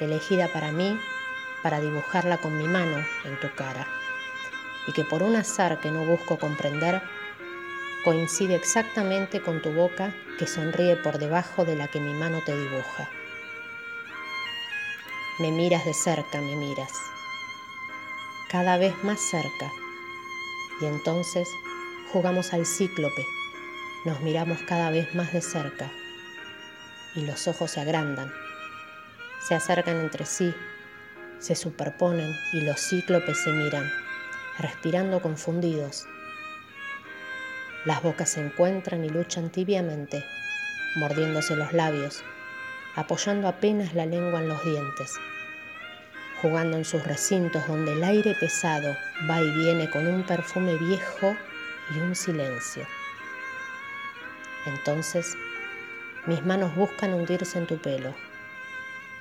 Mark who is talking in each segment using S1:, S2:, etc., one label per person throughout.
S1: elegida para mí, para dibujarla con mi mano en tu cara, y que por un azar que no busco comprender, coincide exactamente con tu boca que sonríe por debajo de la que mi mano te dibuja. Me miras de cerca, me miras, cada vez más cerca, y entonces jugamos al cíclope, nos miramos cada vez más de cerca, y los ojos se agrandan se acercan entre sí, se superponen y los cíclopes se miran, respirando confundidos. Las bocas se encuentran y luchan tibiamente, mordiéndose los labios, apoyando apenas la lengua en los dientes, jugando en sus recintos donde el aire pesado va y viene con un perfume viejo y un silencio. Entonces, mis manos buscan hundirse en tu pelo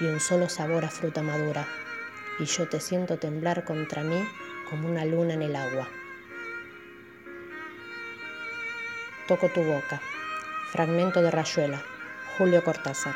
S1: y un solo sabor a fruta madura, y yo te siento temblar contra mí como una luna en el agua. Toco tu boca. Fragmento de Rayuela, Julio Cortázar.